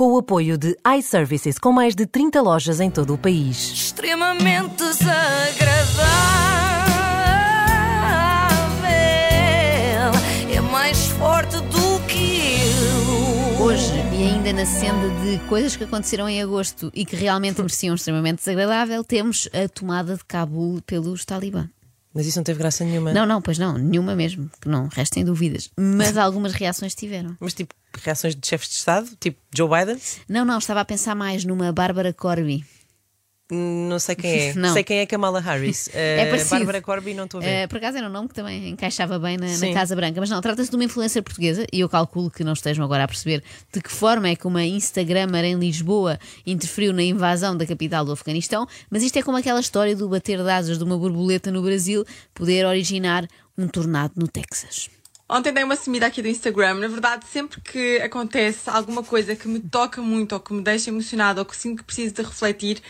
com o apoio de iServices, com mais de 30 lojas em todo o país. Extremamente desagradável. É mais forte do que eu. Hoje, e ainda na senda de coisas que aconteceram em agosto e que realmente mereciam extremamente desagradável, temos a tomada de Cabul pelos talibã. Mas isso não teve graça nenhuma. Não, não, pois não, nenhuma mesmo, que não restem dúvidas. Mas algumas reações tiveram. Mas tipo, reações de chefes de Estado, tipo Joe Biden, Não, não, estava a pensar mais numa Bárbara Corby. Não sei quem é. Não. Sei quem é Kamala Harris. É Eh, parecido. Bárbara Corby, não estou a ver. Eh, por acaso era um nome que também encaixava bem na, na. Casa Branca, mas não, trata-se de uma influencer portuguesa e eu calculo que não estejam agora a perceber de que forma é que uma Instagrammer em Lisboa interferiu na invasão da capital do Afeganistão, mas isto é como aquela história do bater de asas de uma borboleta no Brasil poder originar um tornado no Texas. Ontem dei uma sumida aqui do Instagram. Na verdade, sempre que acontece alguma coisa que me toca muito ou que me deixa emocionada ou que sinto que preciso de refletir,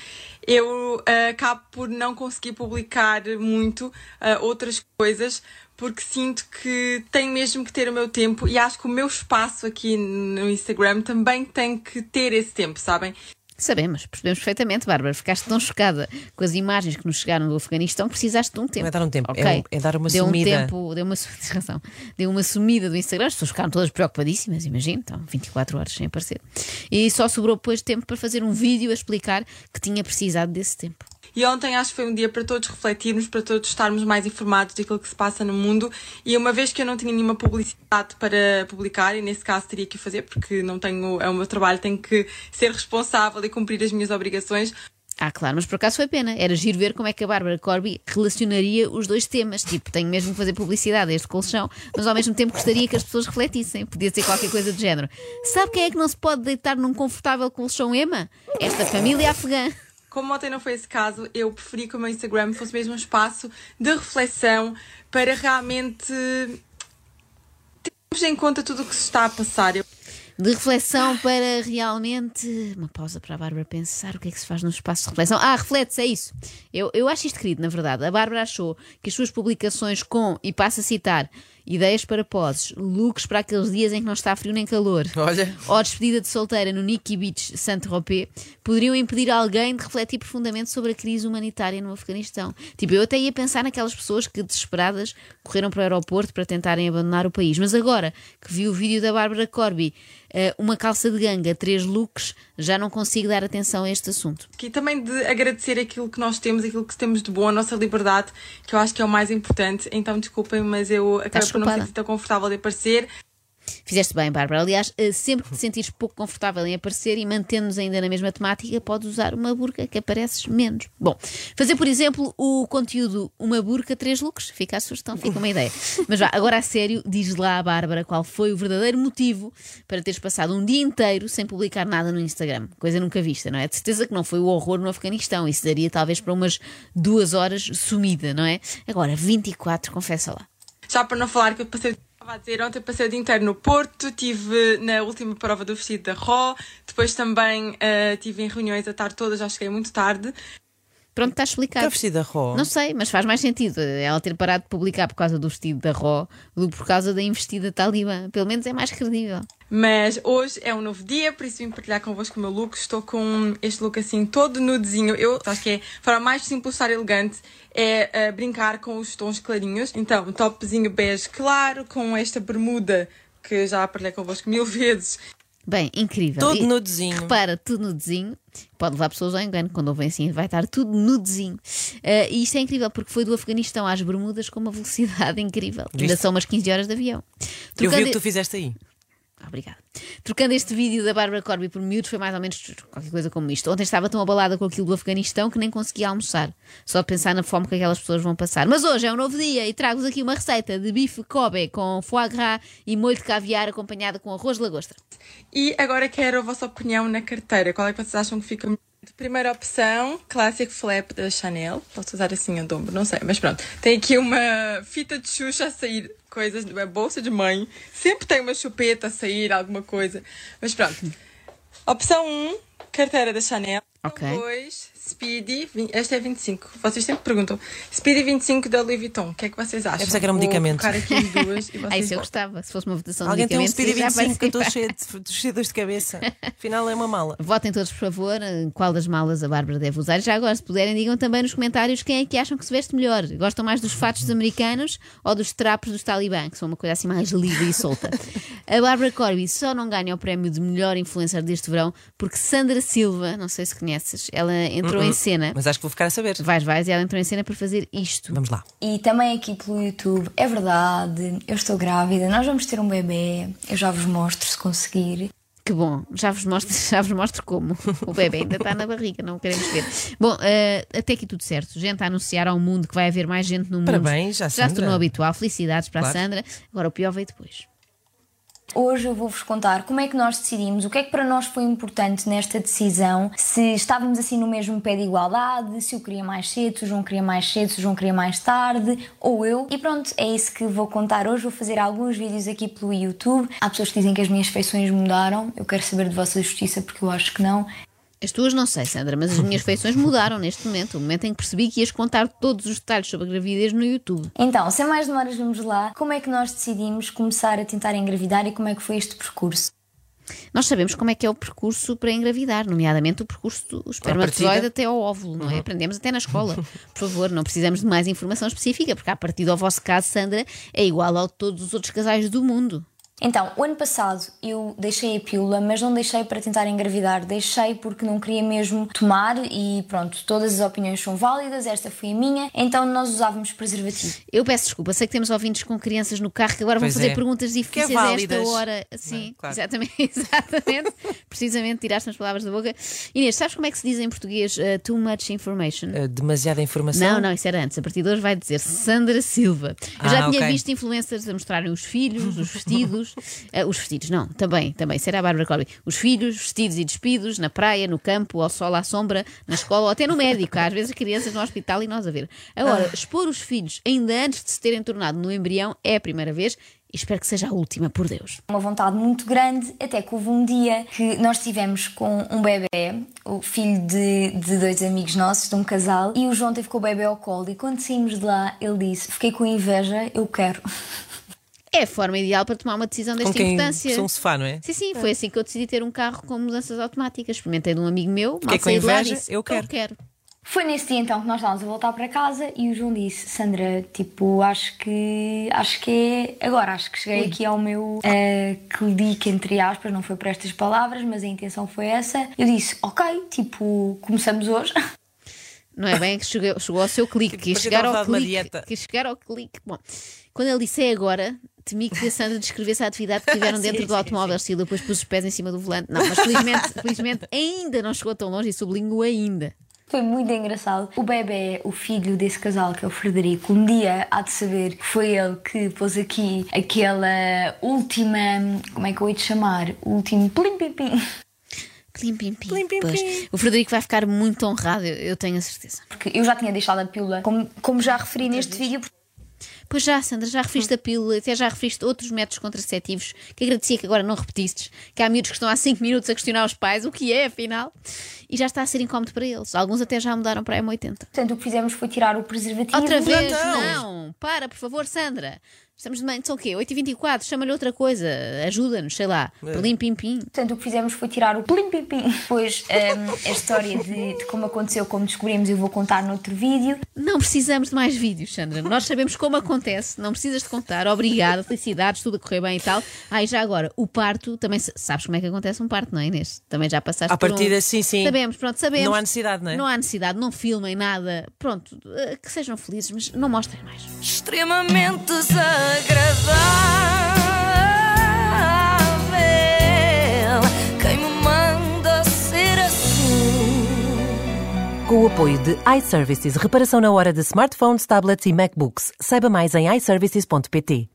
eu ah, acabo por não conseguir publicar muito ah, outras coisas porque sinto que tenho mesmo que ter o meu tempo e acho que o meu espaço aqui no Instagram também tem que ter esse tempo, sabem? Sabemos, percebemos perfeitamente, Bárbara. Ficaste tão chocada com as imagens que nos chegaram do Afeganistão que precisaste de um tempo. Não é dar um tempo, Ok. é um- é dar uma deu sumida. Um tempo, deu uma, razão, deu uma sumida do Instagram, as pessoas ficaram todas preocupadíssimas, imagino, então 24 horas sem aparecer. E só sobrou depois tempo para fazer um vídeo a explicar que tinha precisado desse tempo. E ontem acho que foi um dia para todos refletirmos, para todos estarmos mais informados daquilo que se passa no mundo. E uma vez que eu não tinha nenhuma publicidade para publicar, e nesse caso teria que fazer, porque não tenho, é o meu trabalho, tenho que ser responsável e cumprir as minhas obrigações. Ah, claro, mas por acaso foi pena. Era giro ver como é que a Bárbara Corby relacionaria os dois temas. Tipo, tenho mesmo que fazer publicidade a este colchão, mas ao mesmo tempo gostaria que as pessoas refletissem. Podia ser qualquer coisa do género. Sabe quem é que não se pode deitar num confortável colchão Ema? Esta família afegã. Como ontem não foi esse caso, eu preferi que o meu Instagram fosse mesmo um espaço de reflexão para realmente termos em conta tudo o que se está a passar. De reflexão para realmente. Uma pausa para a Bárbara pensar o que é que se faz no espaço de reflexão. Ah, reflete-se, é isso. Eu, eu acho isto querido, na verdade. A Bárbara achou que as suas publicações com, e passo a citar, ideias para poses, looks para aqueles dias em que não está frio nem calor, Olha. ou a despedida de solteira no Nikki Beach Saint-Tropez, poderiam impedir alguém de refletir profundamente sobre a crise humanitária no Afeganistão. Tipo, eu até ia pensar naquelas pessoas que, desesperadas, correram para o aeroporto para tentarem abandonar o país. Mas agora que vi o vídeo da Bárbara Corby, eh, uma calça de ganga, três looks, já não consigo dar atenção a este assunto. E também de agradecer aquilo que nós temos, aquilo que temos de bom, a nossa liberdade, que eu acho que é o mais importante. Então, desculpem, mas eu acabei por não me sentir tão confortável de aparecer. Fizeste bem, Bárbara. Aliás, eh, sempre que te sentires pouco confortável em aparecer e mantendo-nos ainda na mesma temática, podes usar uma burca que apareces menos. Bom, fazer, por exemplo, o conteúdo uma burca, três looks. Fica a sugestão, fica uma ideia. Mas vá, agora a sério, diz lá à Bárbara qual foi o verdadeiro motivo para teres passado um dia inteiro sem publicar nada no Instagram. Coisa nunca vista, não é? De certeza que não foi o horror no Afeganistão. Isso daria talvez para umas duas horas sumida, não é? Agora, 24, confessa lá. Já para não falar que eu passei. Estava a dizer, ontem passei o dia inteiro no Porto, estive na última prova do vestido da Ró, depois também eh, estive em reuniões a tarde toda, já cheguei muito tarde. Pronto, está explicado. Está vestida Ró. Não sei, mas faz mais sentido ela ter parado de publicar por causa do vestido da Ró do que por causa da investida talibã. Pelo menos é mais credível. Mas hoje é um novo dia, por isso vim partilhar convosco o meu look. Estou com este look assim, todo nudezinho. Eu acho que é a forma mais simples de estar elegante é eh, brincar com os tons clarinhos. Então, um topzinho bege claro, com esta bermuda que já partilhei convosco mil vezes. Bem, incrível. Todo E- nudezinho. Repara, tudo nudezinho. Pode levar pessoas ao engano quando ouvem assim, vai estar tudo nudezinho. Ah, e isto é incrível porque foi do Afeganistão às Bermudas com uma velocidade incrível. Ainda são umas 15 horas de avião. Eu vi Trocando o que tu fizeste aí. Obrigada. Trocando este vídeo da Bárbara Corby por miúdos foi mais ou menos qualquer coisa como isto. Ontem estava tão abalada com aquilo do Afeganistão que nem conseguia almoçar. Só pensar na fome que aquelas pessoas vão passar. Mas hoje é um novo dia e trago-vos aqui uma receita de bife Kobe com foie gras e molho de caviar acompanhada com arroz de lagosta. E agora quero a vossa opinião na carteira. Qual é que vocês acham que fica? Primeira opção, Classic Flap da Chanel. Posso usar assim a dobro, não sei, mas pronto. Tem aqui uma fita de Xuxa a sair, coisas, uma bolsa de mãe. Sempre tem uma chupeta a sair, alguma coisa. Mas pronto. Opção 1, carteira da Chanel. Ok. Opção 2, Speedy, esta é 25. Vocês sempre perguntam. Speedy 25 da Louis Vuitton. O que é que vocês acham? pensar que era um Vou medicamento. colocar aqui as duas e vocês Ah, isso eu gostava. Se fosse uma votação Alguém de tem um medicamentos, Speedy já 25 que eu estou cheio de, cheio de dores de cabeça. Afinal é uma mala. Votem todos, por favor, em qual das malas a Bárbara deve usar. Já agora, se puderem, digam também nos comentários quem é que acham que se veste melhor. Gostam mais dos fatos dos americanos ou dos trapos dos talibã, que são uma coisa assim mais livre e solta. A Bárbara Corby só não ganha o prémio de melhor influencer deste verão porque Sandra Silva, não sei se conheces, ela entrou em cena. Mas acho que vou ficar a saber. Vais, vais, e ela entrou em cena para fazer isto. Vamos lá. E também aqui pelo YouTube, é verdade, eu estou grávida, nós vamos ter um bebê, eu já vos mostro se conseguir. Que bom, já vos mostro, já vos mostro como. O bebê ainda está na barriga, não queremos ver. Bom, eh, até aqui tudo certo. Gente a anunciar ao mundo que vai haver mais gente no mundo. Parabéns, já, Já se tornou habitual. Felicidades para Claro. a Sandra. Agora o pior veio depois. Hoje eu vou-vos contar como é que nós decidimos, o que é que para nós foi importante nesta decisão, se estávamos assim no mesmo pé de igualdade, se eu queria mais cedo, se o João queria mais cedo, se o João queria mais tarde, ou eu. E pronto, é isso que vou contar hoje. Vou fazer alguns vídeos aqui pelo YouTube. Há pessoas que dizem que as minhas feições mudaram, eu quero saber de vossa justiça porque eu acho que não. As tuas não sei, Sandra, mas as minhas feições mudaram neste momento. O momento em que percebi que ias contar todos os detalhes sobre a gravidez no YouTube. Então, sem mais demoras, vamos lá. Como é que nós decidimos começar a tentar engravidar e como é que foi este percurso? Nós sabemos como é que é o percurso para engravidar, nomeadamente o percurso do espermatozoide até ao óvulo, não é? Aprendemos até na escola. Por favor, não precisamos de mais informação específica, porque a partir do vosso caso, Sandra, é igual ao de todos os outros casais do mundo. Então, o ano passado eu deixei a pílula, mas não deixei para tentar engravidar, deixei porque não queria mesmo tomar e pronto, todas as opiniões são válidas, esta foi a minha, então nós usávamos preservativo. Eu peço desculpa, sei que temos ouvintes com crianças no carro que agora vão fazer é. perguntas difíceis Que é a esta hora. Sim, Não é? Claro. exatamente, exatamente. Precisamente tiraste as palavras da boca. Inês, sabes como é que se diz em português uh, too much information? Uh, demasiada informação. Não, não, isso era antes. A partir de hoje vai dizer Sandra Silva. Eu já Ah, tinha ok. visto influencers a mostrarem os filhos, os vestidos. Eh, os vestidos, não, também, também. Será a Bárbara Corby. Os filhos, vestidos e despidos, na praia, no campo, ao sol, à sombra, na escola ou até no médico. Às vezes crianças no hospital e nós a ver. Agora, Ah. expor os filhos ainda antes de se terem tornado no embrião é a primeira vez. E espero que seja a última, por Deus. Uma vontade muito grande, até que houve um dia que nós estivemos com um bebê, o filho de, de dois amigos nossos, de um casal, e o João teve com o bebê ao colo. E quando saímos de lá, ele disse: Fiquei com inveja, eu quero. É a forma ideal para tomar uma decisão Com desta quem importância. sou um sofá, não é? Sim, sim, foi assim que eu decidi ter um carro com mudanças automáticas. Experimentei de um amigo meu, mal com saí de lá, inveja, disse, eu quero. quero. Foi nesse dia então que nós estávamos a voltar para casa e o João disse: Sandra, tipo, acho que acho que é agora, acho que cheguei aqui ao meu eh, clique, entre aspas, não foi por estas palavras, mas a intenção foi essa. Eu disse: Ok, tipo, começamos hoje. Não é bem que chegou, chegou ao seu clique, quis Parecia chegar ao clique. Quis chegar ao clique. Bom, quando ele disse é agora, temi que a Sandra descrevesse a atividade que tiveram dentro Sim, do sim, automóvel e depois pus os pés em cima do volante. Não, mas felizmente, felizmente ainda não chegou tão longe e sublinho ainda. Foi muito engraçado. O bebê, o filho desse casal, que é o Frederico, um dia há de saber que foi ele que pôs aqui aquela última. Como é que eu hei de chamar? O último plim pim pim. Plim, pim, pim. Plim, pim, Pois, pim. O Frederico vai ficar muito honrado, eu, eu tenho a certeza. Porque eu já tinha deixado a pílula, como, como já referi neste vídeo. Pois já, Sandra, já referiste a pílula, até já referiste outros métodos contraceptivos que agradecia que agora não repetistes, que há miúdos que estão há 5 minutos a questionar os pais o que é, afinal, e já está a ser incómodo para eles. Alguns até já mudaram para a M80. Portanto, o que fizemos foi tirar o preservativo. Outra vez, não. não. Para, por favor, Sandra. Estamos de manhã, são o quê? 8h24, chama-lhe outra coisa, ajuda-nos, sei lá. Plim, pim, pim. Portanto, o que fizemos foi tirar o plim pim pim. Depois, hum, a história de, de como aconteceu, como descobrimos, eu vou contar noutro vídeo. Não precisamos de mais vídeos, Sandra. Nós sabemos como acontece, não precisas de contar. Obrigada, felicidades, tudo a correr bem e tal. Ah, e já agora, o parto, também sa- sabes como é que acontece um parto, não é, Inês? Também já passaste À por partida, um... sim, sim. Sabemos, pronto, sabemos. Não há necessidade, não é? Não há necessidade, não filmem nada. Pronto, eh, que sejam felizes, mas não mostrem mais. Extremamente desagradável. Quem me manda ser assim? Com o apoio de iServices, reparação na hora de smartphones, tablets e MacBooks. Saiba mais em iServices.pt.